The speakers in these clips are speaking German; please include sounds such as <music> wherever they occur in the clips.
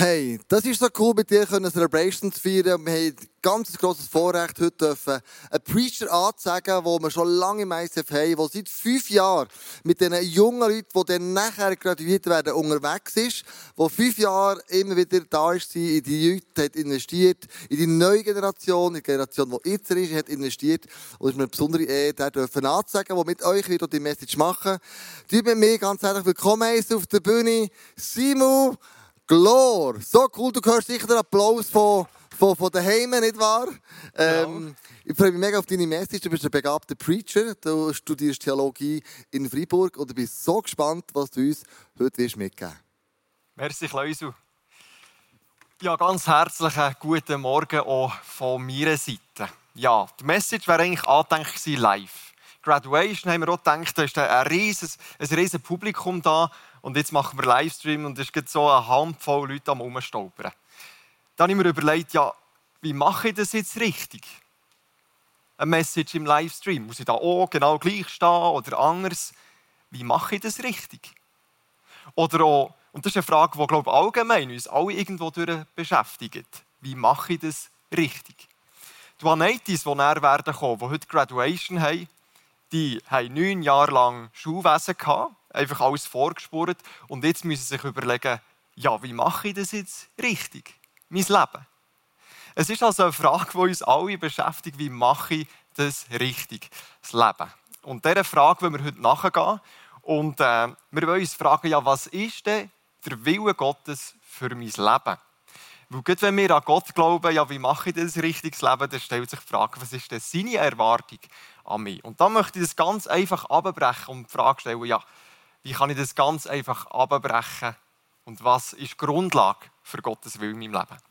Hey, das ist so cool, mit dir können Celebrations zu feiern. Wir haben ein ganz grosses Vorrecht, heute dürfen einen Preacher anzusagen, den wir schon lange im ICF haben, der seit fünf Jahren mit diesen jungen Leuten, die dann nachher graduiert werden, unterwegs ist, der fünf Jahre immer wieder da ist, in die Leute hat investiert, in die neue Generation, in die Generation, die jetzt ist, hat investiert. Und es ist mir eine besondere Ehre, den dürfen anzusagen, der mit euch wieder die Message machen. Die mit mir ganz herzlich willkommen auf der Bühne, Simon, Glor. So cool, du hörst sicher den Applaus von, von, von daheim, nicht wahr? Ähm, ich freue mich mega auf deine Message. Du bist ein begabter Preacher. Du studierst Theologie in Freiburg und ich bin so gespannt, was du uns heute wirst mitgeben Merci, Kleusel. Ja, ganz herzlichen guten Morgen auch von meiner Seite. Ja, die Message wäre eigentlich angedenkt live. Graduation haben wir auch gedacht, da ist ein riesiges, ein riesiges Publikum da und jetzt machen wir Livestream und es gibt so eine Handvoll Leute am Umstolpern. Dann habe ich mir überlegt, ja, wie mache ich das jetzt richtig? Eine Message im Livestream. Muss ich da auch genau gleich stehen oder anders? Wie mache ich das richtig? Oder auch, und das ist eine Frage, die, glaube ich, allgemein uns alle irgendwo beschäftigt. Wie mache ich das richtig? Die Vanetis, die näher werden kommen, die heute Graduation haben, die haben neun Jahre lang Schulwesen gehabt einfach alles vorgespurt und jetzt müssen sie sich überlegen, ja, wie mache ich das jetzt richtig? Mein Leben. Es ist also eine Frage, die uns alle beschäftigt, wie mache ich das richtig, das Leben? Und dieser Frage wollen wir heute nachgehen. Und äh, wir wollen uns fragen, ja, was ist denn der Wille Gottes für mein Leben? Weil gerade wenn wir an Gott glauben, ja, wie mache ich das richtiges Leben, dann stellt sich die Frage, was ist denn seine Erwartung an mich? Und dann möchte ich das ganz einfach abbrechen und die Frage stellen, ja, wie kann ich das ganz einfach abbrechen und was ist die Grundlage für Gottes Willen in meinem Leben.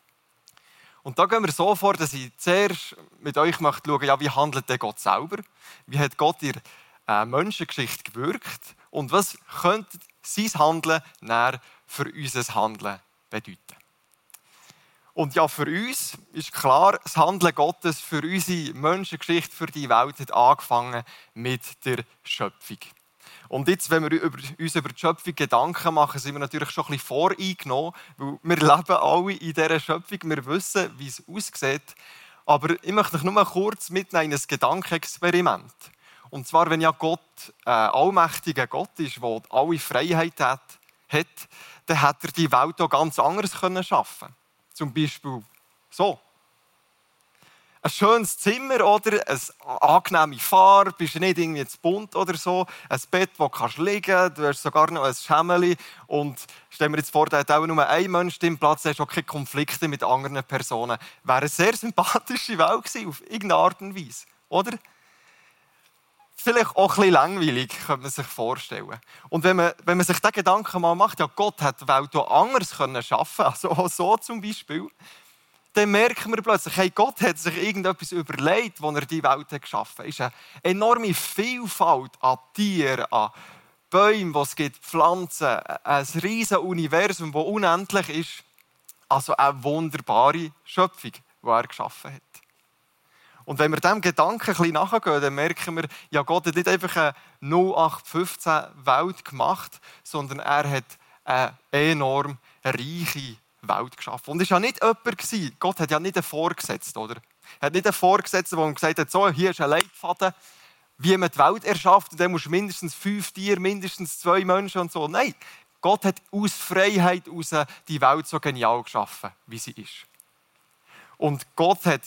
Und da gehen wir so vor, dass ich zuerst mit euch möchte schauen, ja, wie handelt der Gott selber? Wie hat Gott in der äh, Menschengeschichte gewirkt? Und was könnte sein Handeln näher für unser Handeln bedeuten? Und ja, für uns ist klar, das Handeln Gottes für unsere Menschengeschichte, für die Welt hat angefangen mit der Schöpfung. Und jetzt, wenn wir uns über die Schöpfung Gedanken machen, sind wir natürlich schon ein bisschen voreingenommen, weil wir <laughs> leben alle in dieser Schöpfung, wir wissen, wie es aussieht. Aber ich möchte euch nur mal kurz mitnehmen in ein Gedankenexperiment. Und zwar, wenn ja Gott äh, allmächtiger Gott ist, der alle Freiheit hat, hat, dann hätte er die Welt auch ganz anders schaffen können. Zum Beispiel so ein schönes Zimmer oder eine angenehme Farbe, bist nicht irgendwie zu bunt oder so, ein Bett, wo du liegen kannst, du hast sogar noch ein Schemmeli und stell mir jetzt vor, da hat auch nur ein Mensch im Platz, hast auch keine Konflikte mit anderen Personen. Wäre eine sehr sympathische Welt gewesen, auf irgendeine Art und Weise, oder? Vielleicht auch bisschen langweilig, könnte man sich vorstellen. Und wenn man, wenn man sich diesen Gedanken mal macht, ja, Gott hat die Welt auch anders schaffen können, also auch so zum Beispiel, dann merken wir plötzlich, hey, Gott hat sich irgendetwas überlegt, als er die Welt hat geschaffen hat. Es ist eine enorme Vielfalt an Tieren, an Bäumen, die es gibt, Pflanzen, ein riesiges Universum, das unendlich ist. Also eine wunderbare Schöpfung, die er geschaffen hat. Und wenn wir diesem Gedanken ein bisschen nachgehen, dann merken wir, ja, Gott hat nicht einfach eine 0815 Welt gemacht, sondern er hat eine enorm reiche Welt geschaffen. Und es war ja nicht jemand, Gott hat ja nicht einen vorgesetzt, oder? Er hat nicht einen vorgesetzt, der gesagt hat, so, hier ist ein Leitfaden, wie man die Welt erschafft, und dann musst du mindestens fünf Tiere, mindestens zwei Menschen und so. Nein, Gott hat aus Freiheit heraus die Welt so genial geschaffen, wie sie ist. Und Gott hat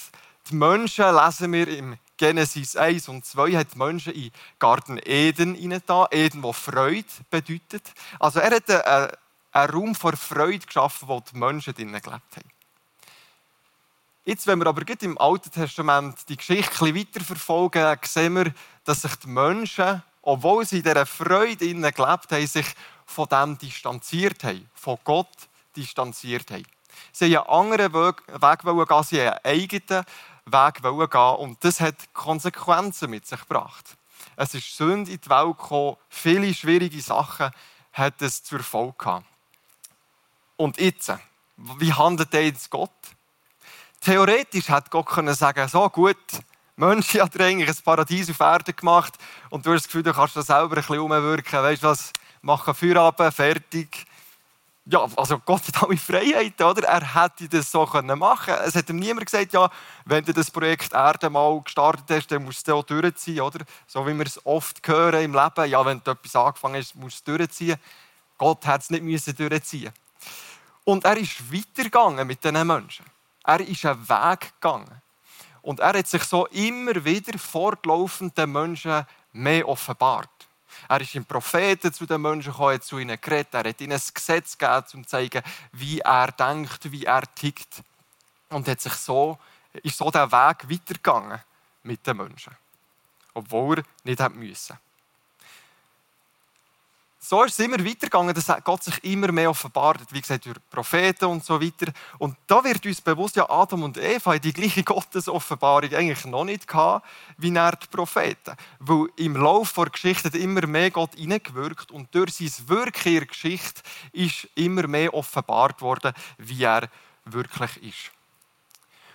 die Menschen, lesen wir im Genesis 1 und 2, hat die Menschen in Garten Eden hineingetan. Eden, wo Freude bedeutet. Also er hat eine einen Raum vor Freude geschaffen, wo die Menschen drinnen gelebt haben. Jetzt, wenn wir aber im Alten Testament die Geschichte weiter verfolgen, sehen wir, dass sich die Menschen, obwohl sie in dieser Freude innen gelebt haben, sich von dem distanziert haben, von Gott distanziert haben. Sie haben einen anderen Weg, gehen, sie haben einen eigenen Weg gehen und das hat Konsequenzen mit sich gebracht. Es ist Sünde in die Welt gekommen, viele schwierige Sachen hat es zur Folge gehabt. Und jetzt, wie handelt er jetzt Gott? Theoretisch hätte Gott können sagen, so gut, Menschen hat eigentlich ein Paradies auf Erden gemacht und du hast das Gefühl, du kannst da selber ein bisschen umwirken. Weißt du was, machen Feierabend, fertig. ja, also Gott hat alle Freiheiten, oder? Er hätte das so machen können Es hat ihm niemand gesagt, ja, wenn du das Projekt Erde mal gestartet hast, dann musst du auch durchziehen, oder? So wie wir es oft hören im Leben, ja, wenn du etwas angefangen hast, musst du durchziehen. Gott hat es nicht müssen durchziehen. Und er ist weitergegangen mit diesen Menschen. Er ist einen Weg gegangen. Und er hat sich so immer wieder fortlaufend den Menschen mehr offenbart. Er ist im Propheten zu den Menschen gekommen, zu ihnen geredet, er hat ihnen ein Gesetz gegeben, um zu zeigen, wie er denkt, wie er tickt. Und hat sich so, ist so der Weg weitergegangen mit den Menschen. Obwohl er nicht hat müssen so ist es immer weitergegangen, dass Gott sich immer mehr offenbart Wie gesagt, durch Propheten und so weiter. Und da wird uns bewusst, ja, Adam und Eva haben die gleiche <laughs> Gottesoffenbarung eigentlich noch nicht gehabt, wie er die Propheten. Weil im Laufe der Geschichte immer mehr Gott hineingewirkt und durch sein Wirken in der Geschichte ist immer mehr offenbart worden, wie er wirklich ist.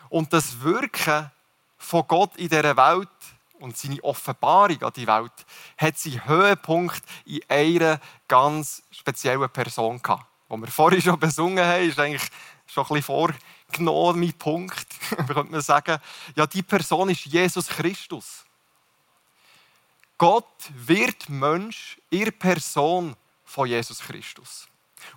Und das Wirken von Gott in dieser Welt und seine Offenbarung an die Welt hat seinen Höhepunkt in einer ganz speziellen Person gehabt. Wo wir vorhin schon besungen haben, ist eigentlich schon ein bisschen vorgenommen, mein Punkt, <laughs> könnte man sagen. Ja, die Person ist Jesus Christus. Gott wird Mensch in Person von Jesus Christus.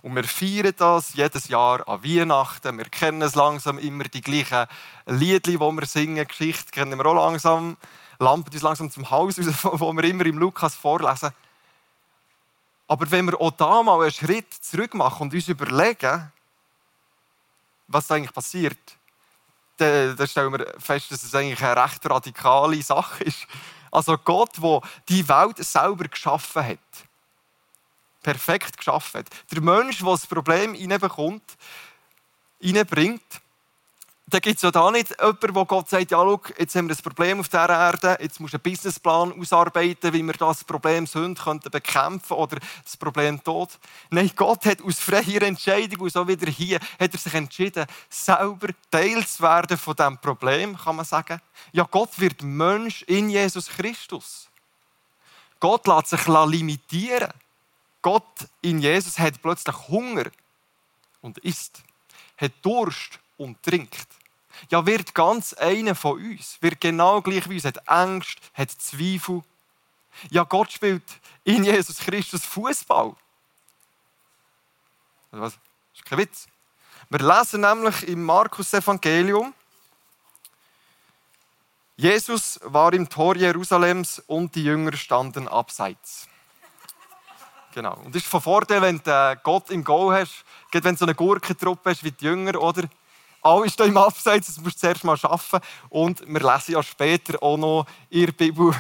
Und wir feiern das jedes Jahr an Weihnachten. Wir kennen es langsam immer die gleichen Liedli, die wir singen. Geschichte kennen wir auch langsam. Lampen uns langsam zum Haus raus, <laughs> wo wir immer im Lukas vorlesen. Aber wenn wir auch da mal einen Schritt zurück machen und uns überlegen, was da eigentlich passiert, dann, dann stellen wir fest, dass es eigentlich eine recht radikale Sache ist. Also Gott, der die Welt selber geschaffen hat, perfekt geschaffen hat. Der Mensch, der das Problem reinbekommt, reinbringt, da gibt es ja da nicht jemanden, der Gott sagt, ja, schau, jetzt haben wir ein Problem auf dieser Erde, jetzt musst du einen Businessplan ausarbeiten, wie wir das Problem Sünde könnten bekämpfen oder das Problem Tod. Nein, Gott hat aus freier Entscheidung, und so wieder hier, hat er sich entschieden, selber Teil zu werden von diesem Problem, kann man sagen. Ja, Gott wird Mensch in Jesus Christus. Gott lässt sich limitieren. Gott in Jesus hat plötzlich Hunger und isst, hat Durst und trinkt. Ja, wird ganz einer von uns, wird genau gleich wie uns, hat Angst, hat Zweifel. Ja, Gott spielt in Jesus Christus Fußball. Das ist kein Witz. Wir lesen nämlich im Markus Evangelium, Jesus war im Tor Jerusalems und die Jünger standen abseits. Genau. Und das ist von Vorteil, wenn du Gott im Go hast, wenn du so eine Gurkentruppe hast wie die Jünger, oder? Alle stehen im Abseits, das musst du zuerst mal schaffen. Und wir lesen ja später auch noch in der Bibel,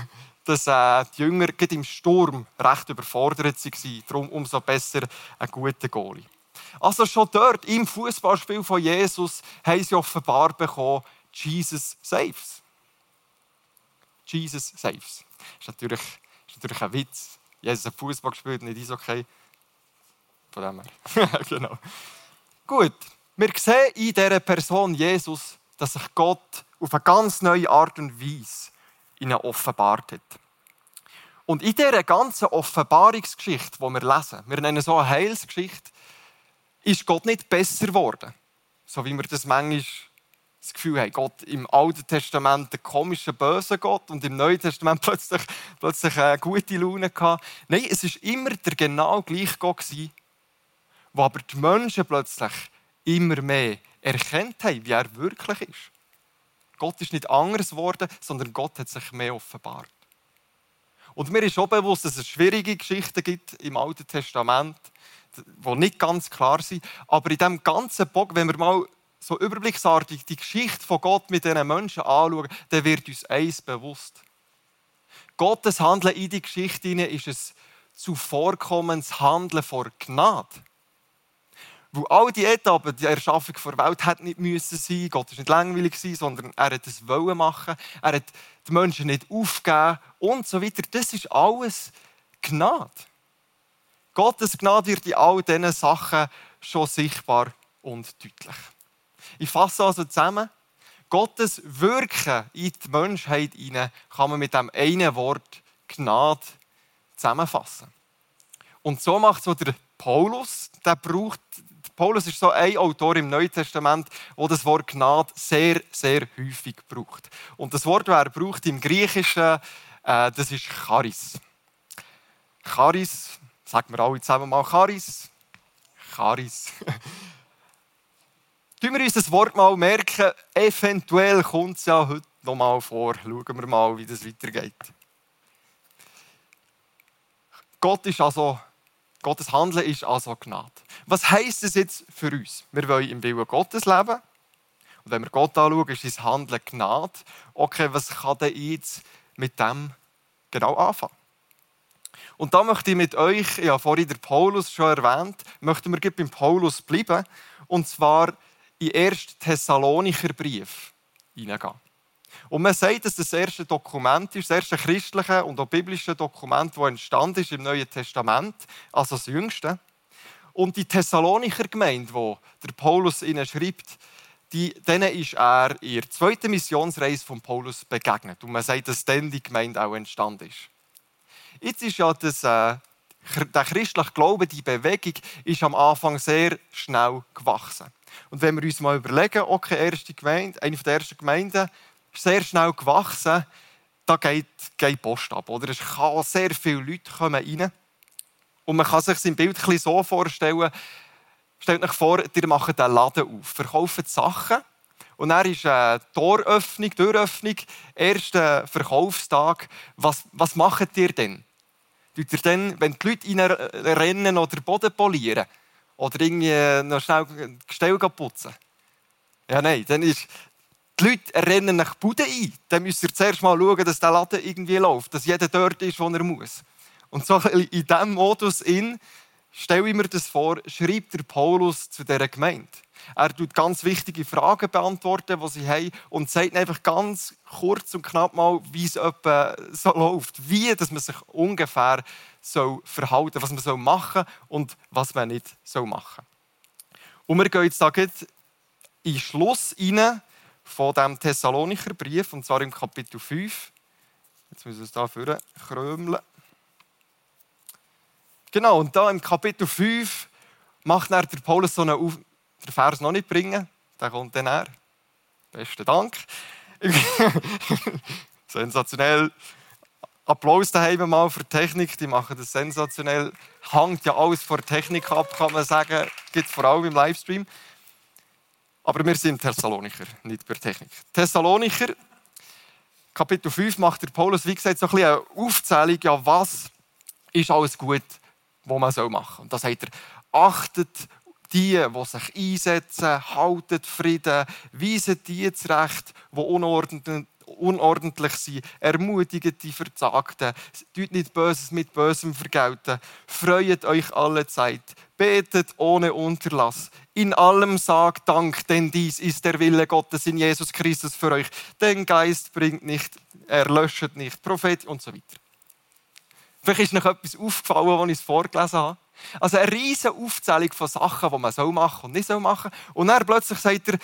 dass äh, die Jünger im Sturm recht überfordert waren. Darum umso besser ein guter Goalie. Also schon dort im Fußballspiel von Jesus haben sie offenbar bekommen, Jesus saves. Jesus saves. Das ist natürlich, ist natürlich ein Witz. Jesus hat Fußball gespielt, nicht ist okay. Von dem her. <laughs> genau. Gut. Wir sehen in dieser Person Jesus, dass sich Gott auf eine ganz neue Art und Weise ihnen offenbart hat. Und in dieser ganzen Offenbarungsgeschichte, die wir lesen, wir nennen so eine Heilsgeschichte, ist Gott nicht besser geworden. So wie wir das manchmal das Gefühl haben, Gott im Alten Testament der komische, böse Gott und im Neuen Testament <laughs> plötzlich, plötzlich eine gute Laune gehabt. Nein, es war immer der genau gleiche Gott, wo aber die Menschen plötzlich immer mehr erkennt haben, wie er wirklich ist. Gott ist nicht anders geworden, sondern Gott hat sich mehr offenbart. Und mir ist auch bewusst, dass es schwierige Geschichten gibt im Alten Testament, die nicht ganz klar sind. Aber in diesem ganzen Bock, wenn wir mal so überblicksartig die Geschichte von Gott mit diesen Menschen anschauen, dann wird uns eins bewusst. Gottes Handeln in die Geschichte ist ein zuvorkommendes Handeln vor Gnade. Weil all die Etappen, die Erschaffung der Welt, hätte nicht müssen sein. Gott war nicht langweilig, sondern er hat es wollen machen. Er hat die Menschen nicht aufgegeben und so weiter. Das ist alles Gnade. Gottes Gnade wird in all diesen Sachen schon sichtbar und deutlich. Ich fasse also zusammen. Gottes Wirken in die Menschheit hinein kann man mit dem einen Wort Gnade zusammenfassen. Und so macht so der Paulus, der braucht Paulus ist so ein Autor im Neuen Testament, wo das Wort Gnade sehr, sehr häufig braucht. Und das Wort, das er braucht im Griechischen, äh, das ist Charis. Charis, sagen wir alle zusammen mal Charis. Charis. <laughs> Tun wir uns das Wort mal merken, eventuell kommt es ja heute noch mal vor. Schauen wir mal, wie das weitergeht. Gott ist also, Gottes Handeln ist also Gnade. Was heisst das jetzt für uns? Wir wollen im Willen Gottes leben. Und wenn wir Gott anschauen, ist sein Handeln Gnade. Okay, was kann denn jetzt mit dem genau anfangen? Und da möchte ich mit euch, ja vorhin der Paulus schon erwähnt, möchten wir beim Paulus bleiben. Und zwar den 1. Thessalonicher Brief hineingehen. Und man sagt, dass das erste Dokument ist, das erste christliche und auch biblische Dokument, das entstanden ist im Neuen Testament, also das jüngste. Und die Thessalonicher Gemeinde, wo der Paulus ihnen schreibt, die, denen ist er in der zweiten Missionsreise von Paulus begegnet. Und man sagt, dass dann die Gemeinde auch entstanden ist. Jetzt ist ja das, äh, der christliche Glaube, die Bewegung, ist am Anfang sehr schnell gewachsen. Und wenn wir uns mal überlegen, okay, erste Gemeinde, eine der ersten Gemeinden, sehr schnell gewachsen, da geht, geht Post ab. Oder? Es kann sehr viele Leute kommen rein. Und man kann sich sein Bild so vorstellen, stellt euch vor, ihr macht einen Laden auf, verkauft Sachen und dann ist eine Toröffnung, Türöffnung, erster Verkaufstag. Was, was macht ihr denn? Tut ihr dann, wenn die Leute rennen oder Boden polieren? Oder irgendwie noch schnell Gestell putzen? Ja, nein, dann ist, die Leute rennen nach Bude ein. Dann müsst ihr zuerst mal schauen, dass der Laden irgendwie läuft, dass jeder dort ist, wo er muss. Und so in diesem Modus in, stelle ich mir das vor, schreibt der Paulus zu dieser Gemeinde. Er tut ganz wichtige Fragen beantworten, die sie haben, und sagt einfach ganz kurz und knapp mal, wie es etwa so läuft. Wie dass man sich ungefähr so verhalten was man machen soll und was man nicht machen soll. Und wir gehen jetzt da in den Schluss rein von dem Thessalonicher Brief, und zwar im Kapitel 5. Jetzt müssen wir es hier vorne krömeln. Genau, und da im Kapitel 5 macht er der Paulus so einen Auf den Vers noch nicht bringen. Der kommt dann her. Besten Dank. <laughs> sensationell. Applaus daheim mal für die Technik, die machen das sensationell. Hängt ja alles vor Technik ab, kann man sagen. Gibt vor allem im Livestream. Aber wir sind Thessalonicher, nicht per Technik. Thessalonicher, Kapitel 5 macht der Paulus, wie gesagt, so ein bisschen eine Aufzählung, ja, was ist alles gut, was man machen soll. Und da sagt er, achtet die, die sich einsetzen, halten Frieden, weisen die zurecht, die unordentlich, unordentlich sind, ermutigen die Verzagten, tut nicht Böses mit Bösem vergelten, freut euch alle Zeit, betet ohne Unterlass, in allem sagt Dank, denn dies ist der Wille Gottes in Jesus Christus für euch. Den Geist bringt nicht, er löscht nicht, Prophet und so weiter. Vielleicht ist noch etwas aufgefallen, als ich es vorgelesen habe. Also eine riesige Aufzählung von Sachen, die man so machen und nicht so machen. Und dann plötzlich sagt er,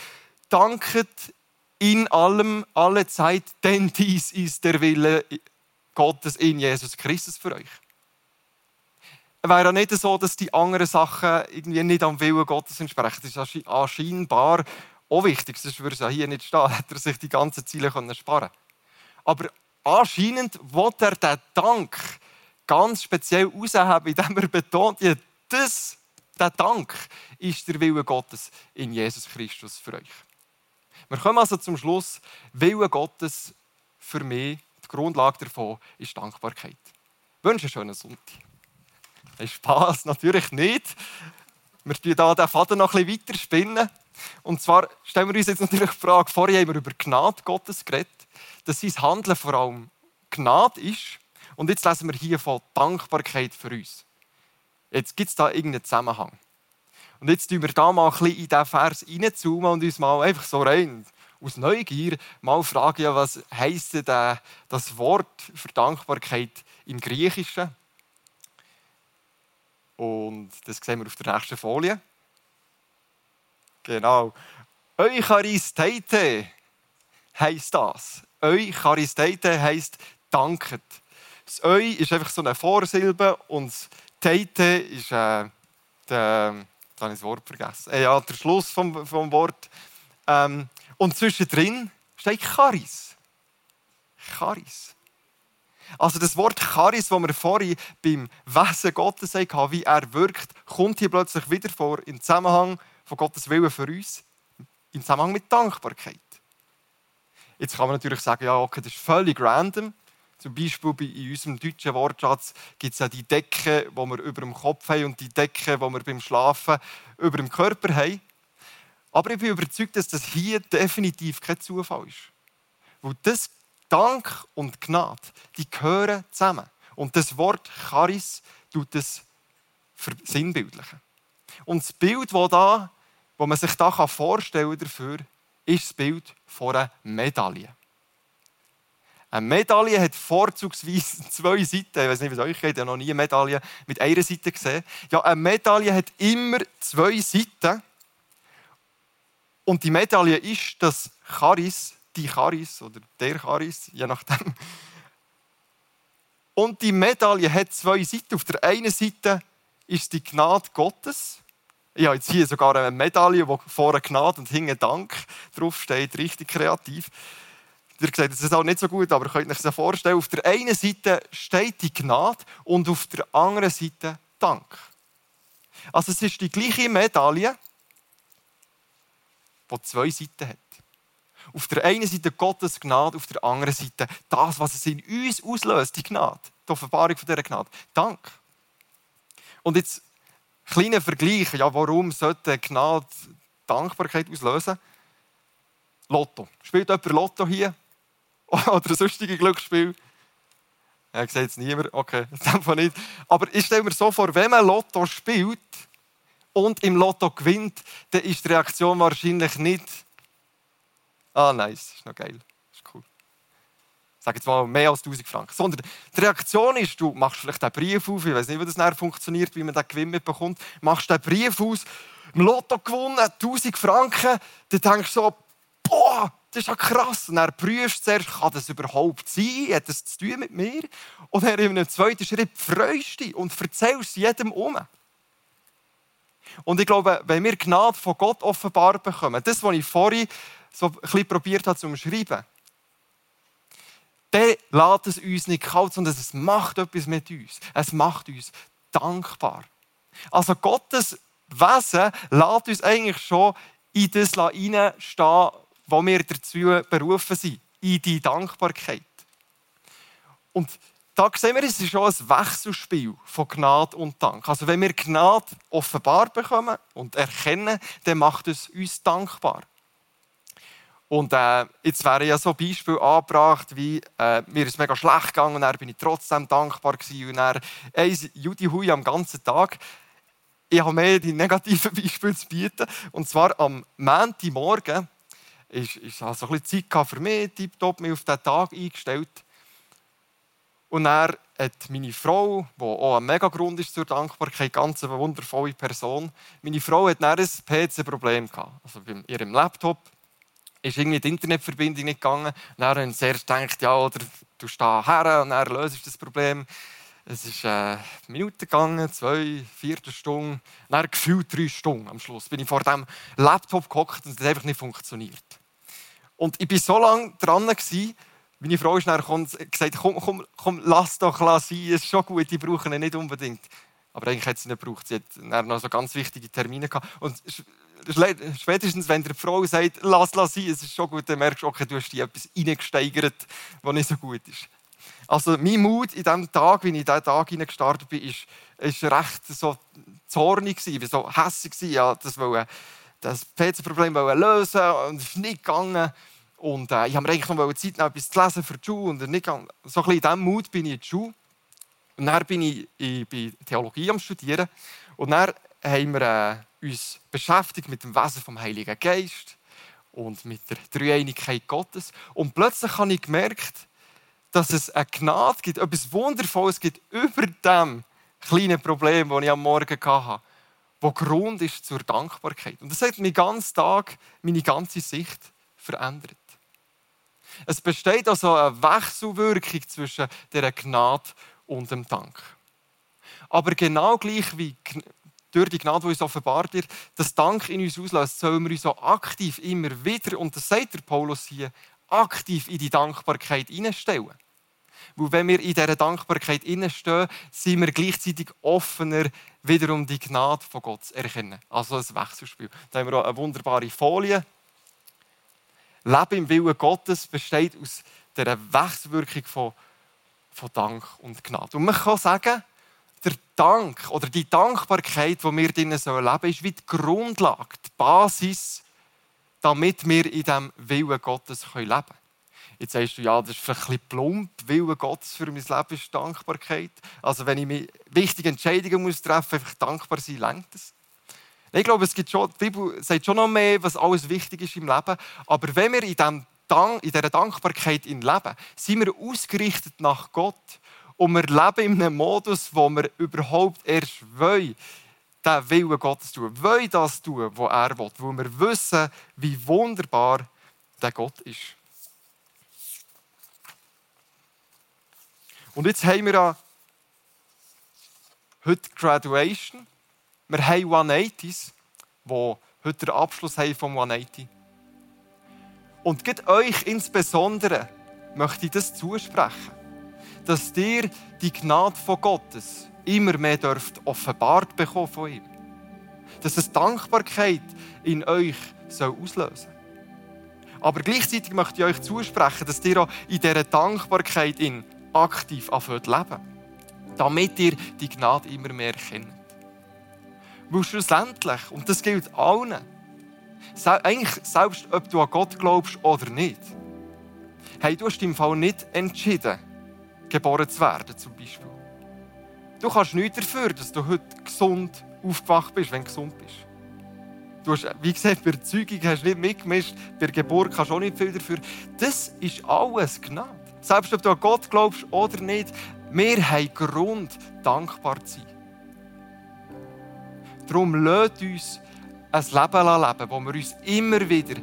danket in allem, alle Zeit, denn dies ist der Wille Gottes in Jesus Christus für euch. Es wäre ja nicht so, dass die anderen Sachen irgendwie nicht am Willen Gottes entsprechen. Das ist anscheinend auch wichtig, sonst würde es hier nicht stehen, <laughs> hätte er sich die ganzen Ziele sparen können. Aber anscheinend will er den Dank ganz speziell herausheben, indem er betont, ja, das, der Dank ist der Wille Gottes in Jesus Christus für euch. Wir kommen also zum Schluss, Wille Gottes für mich, die Grundlage davon ist Dankbarkeit. Ich wünsche einen schönen Sonntag. Spaß <laughs> natürlich nicht. Wir spinnen hier den Faden noch ein bisschen weiter spinnen. Und zwar stellen wir uns jetzt natürlich die Frage, vorher haben wir über Gnade Gottes geredet, dass sein Handeln vor allem Gnade ist. Und jetzt lesen wir hier von Dankbarkeit für uns. Jetzt gibt es da irgendeinen Zusammenhang. Und jetzt tun wir da mal ein bisschen in diesen Vers reinzoomen und uns mal einfach so rein aus Neugier mal fragen, was heisst denn das Wort für Dankbarkeit im Griechischen? Und das sehen wir auf der nächsten Folie. Genau. Eucharisteite heisst das. Eucharisteite heisst danket. Das Eu ist einfach so eine Vorsilbe und das Teite ist äh, der, habe ich das Wort vergessen. Äh, ja, der Schluss vom, vom Wort. Ähm, und zwischendrin steht Charis. Charis. Also das Wort Charis, das wir vorhin beim Wesen Gottes hatten, wie er wirkt, kommt hier plötzlich wieder vor im Zusammenhang von Gottes Willen für uns, im Zusammenhang mit Dankbarkeit. Jetzt kann man natürlich sagen, ja, okay, das ist völlig random. Zum Beispiel in unserem deutschen Wortschatz gibt es ja die Decke, die wir über dem Kopf haben und die Decke, die wir beim Schlafen über dem Körper haben. Aber ich bin überzeugt, dass das hier definitiv kein Zufall ist. Weil das Dank und Gnade, die gehören zusammen. Und das Wort Charis tut das versinnbildlichen. Und das Bild, das, da, das man sich da vorstellen kann, ist das Bild von einer Medaille. Eine Medaille hat vorzugsweise <laughs> zwei Seiten. Ich weiß nicht, wie es euch geht, ich habe noch nie eine Medaille mit einer Seite gesehen. Ja, eine Medaille hat immer zwei Seiten. Und die Medaille ist das Charis, die Charis oder der Charis, je nachdem. <laughs> Und die Medaille hat zwei Seiten. Auf der einen Seite ist die Gnade Gottes. Ich habe jetzt hier sogar eine Medaille, wo vorne Gnade und hinten Dank draufsteht. Richtig kreativ. Ihr seht ist auch nicht so gut, aber könnt euch das vorstellen. Auf der einen Seite steht die Gnade und auf der anderen Seite Dank. Also es ist die gleiche Medaille, die zwei Seiten hat. Auf der einen Seite Gottes Gnade, auf der anderen Seite das, was es in uns auslöst, die Gnade, die Offenbarung von dieser Gnade. Dank. Und jetzt kleiner Vergleich, ja, warum sollte Gnade Dankbarkeit auslösen? Lotto. Spielt jemand Lotto hier? <laughs> Oder sonstige Glücksspiel? Ich sehe jetzt niemand. Okay, <laughs> das nicht. Aber ich stelle mir so vor, wenn man Lotto spielt und im Lotto gewinnt, dann ist die Reaktion wahrscheinlich nicht «Ah, nice, ist noch geil, ist cool». Ich sage jetzt mal mehr als 1000 Franken. Sondern die Reaktion ist, du machst vielleicht einen Brief auf, ich weiß nicht, wie das nachher funktioniert, wie man den Gewinn mitbekommt, machst den Brief aus, im Lotto gewonnen, 1000 Franken, dann denkst du so «Boah, das ist ja krass. Und er prüft zuerst, kann das überhaupt sein? Hat das zu tun mit mir? Und er in einem zweiten Schritt freust dich und erzählst jedem um. Und ich glaube, wenn wir Gnade von Gott offenbar bekommen, das, was ich vorhin so ein probiert habe zu umschreiben, dann lässt es uns nicht kalt, sondern es macht etwas mit uns. Es macht uns dankbar. Also Gottes Wesen lässt uns eigentlich schon in das hineinstehen, wo wir dazu berufen sind, in die Dankbarkeit. Und da sehen wir, es ist schon ein Wechselspiel von Gnade und Dank. Also wenn wir Gnade offenbar bekommen und erkennen, dann macht es uns dankbar. Und äh, jetzt wäre ja so ein Beispiel angebracht, wie äh, mir ist mega schlecht gegangen und dann bin ich trotzdem dankbar gewesen. Und dann, ey, Judy Hui am ganzen Tag. Ich habe mehr die negativen <laughs> Beispiele zu bieten. Und zwar am Montagmorgen ist, ist also ein bisschen Zeit für mich, tiptop mich auf diesen Tag eingestellt. Und er hat meine Frau, die auch ein mega Grund ist zur Dankbarkeit, ganz eine wundervolle Person, meine Frau hat dann ein PC-Problem gehabt. Also bei ihrem Laptop ist irgendwie die Internetverbindung nicht gegangen. Und dann haben sie erst gedacht, ja, oder du stehst her und dann löst das Problem. Es ist äh, Minuten gegangen, zwei, vierte Stunde, dann gefühlt drei Stunden am Schluss. Bin ich vor dem Laptop gehockt und es hat einfach nicht funktioniert. Und ich war so lange dran, gewesen, meine Frau ist dann gesagt, komm, komm, komm, lass doch sein, es ist schon gut, die brauchen ihn nicht unbedingt. Aber eigentlich hat sie nicht gebraucht. Sie hat dann noch so ganz wichtige Termine gehabt. Und spätestens, wenn die Frau sagt, lass, lass sein, es ist schon gut, dann merkst du, okay, du hast dich etwas reingesteigert, was nicht so gut ist. Also mein Mut in diesem Tag, wie ich in diesen Tag hineingestartet bin, ist, ist recht so zornig gewesen, so hässlich gewesen. Ja, das wollte das PC-Problem lösen und es ist nicht gegangen. Und äh, ich habe eigentlich noch Zeit noch etwas zu lesen für die Schule. Und nicht so ein bisschen in diesem Mut bin ich in die Schule. Und dann bin ich, ich bin Theologie am Studieren. Und dann haben wir äh, uns beschäftigt mit dem Wesen vom Heiligen Geist und mit der Dreieinigkeit Gottes. Und plötzlich habe ich gemerkt, dass es eine Gnade gibt, etwas Wundervolles gibt über dem kleinen Problem, das ich am Morgen hatte wo Grund ist zur Dankbarkeit. Und das hat meinen ganzen Tag, meine ganze Sicht verändert. Es besteht also eine Wechselwirkung zwischen der Gnade und dem Dank. Aber genau gleich wie durch die Gnade, die uns offenbart wird, das Dank in uns auslöst, sollen wir uns so aktiv immer wieder, und das sagt der Paulus hier, aktiv in die Dankbarkeit hineinstellen. Weil wenn wir in dieser Dankbarkeit stehen, sind wir gleichzeitig offener, wiederum die Gnade von Gott zu erkennen. Also ein Wechselspiel. Da haben wir auch eine wunderbare Folie. Leben im Willen Gottes besteht aus dieser Wechselwirkung von, von Dank und Gnade. Und man kann sagen, der Dank oder die Dankbarkeit, die wir drinnen leben sollen, ist wie die Grundlage, die Basis, damit wir in diesem Willen Gottes leben können. Jetzt sagst du, ja, das ist ein bisschen plump. Wille Gottes für mein Leben ist Dankbarkeit. Also wenn ich mir wichtige Entscheidungen muss treffen muss, einfach dankbar sein, längt das. Ich glaube, es gibt schon, die Bibel sagt schon noch mehr, was alles wichtig ist im Leben. Aber wenn wir in, diesem Dank, in dieser Dankbarkeit in leben, sind wir ausgerichtet nach Gott. Und wir leben in einem Modus, wo wir überhaupt erst wollen, den Willen Gottes tun. Wollen das tun, was er will. Weil wir wissen, wie wunderbar der Gott ist. Und jetzt haben wir heute Graduation. Wir haben 180s, die heute den Abschluss haben vom 180. Und geht euch insbesondere möchte ich das zusprechen, dass ihr die Gnade von Gottes immer mehr dürft offenbart bekommen von ihm. Dass es Dankbarkeit in euch soll auslösen. Aber gleichzeitig möchte ich euch zusprechen, dass ihr auch in dieser Dankbarkeit in aktiv anfangen leben. Damit ihr die Gnade immer mehr kennt. Weil schlussendlich, und das gilt allen, eigentlich selbst ob du an Gott glaubst oder nicht, hey, du hast im Fall nicht entschieden, geboren zu werden, zum Beispiel. Du kannst nichts dafür, dass du heute gesund aufgewacht bist, wenn du gesund bist. Du hast, wie gesagt, bei der Zeugung hast du nicht mitgemischt, bei der Geburt kannst du auch nicht viel dafür. Das ist alles Gnade. Selbst ob du an Gott glaubst oder nicht, wir haben Grund, dankbar zu sein. Darum lasst uns ein Leben leben, wo wir uns immer wieder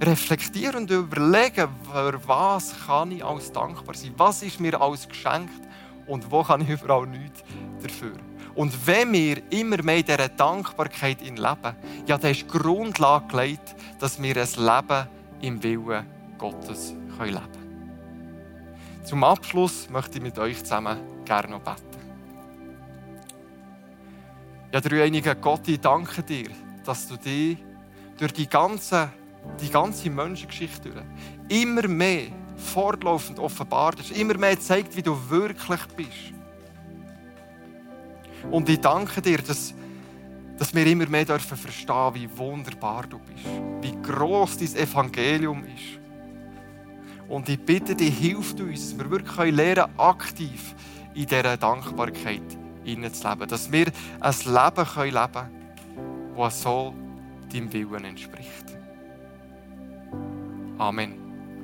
reflektieren und überlegen, für was kann ich als dankbar sein? Was ist mir alles geschenkt und wo kann ich überall nichts dafür? Und wenn wir immer mehr in dieser Dankbarkeit leben, ja, dann ist die Grundlage gelegt, dass wir ein Leben im Willen Gottes leben können. Zum Abschluss möchte ich mit euch zusammen gerne noch beten. Ja, dreieinige Gott, ich danke dir, dass du dich durch die ganze, die ganze Menschengeschichte immer mehr fortlaufend offenbart hast, immer mehr zeigt, wie du wirklich bist. Und ich danke dir, dass, dass wir immer mehr dürfen verstehen, wie wunderbar du bist, wie groß dein Evangelium ist und ich bitte dich, hilf uns, dass wir wirklich lernen, aktiv in dieser Dankbarkeit hineinzuleben. Dass wir ein Leben leben können, das so deinem Willen entspricht. Amen.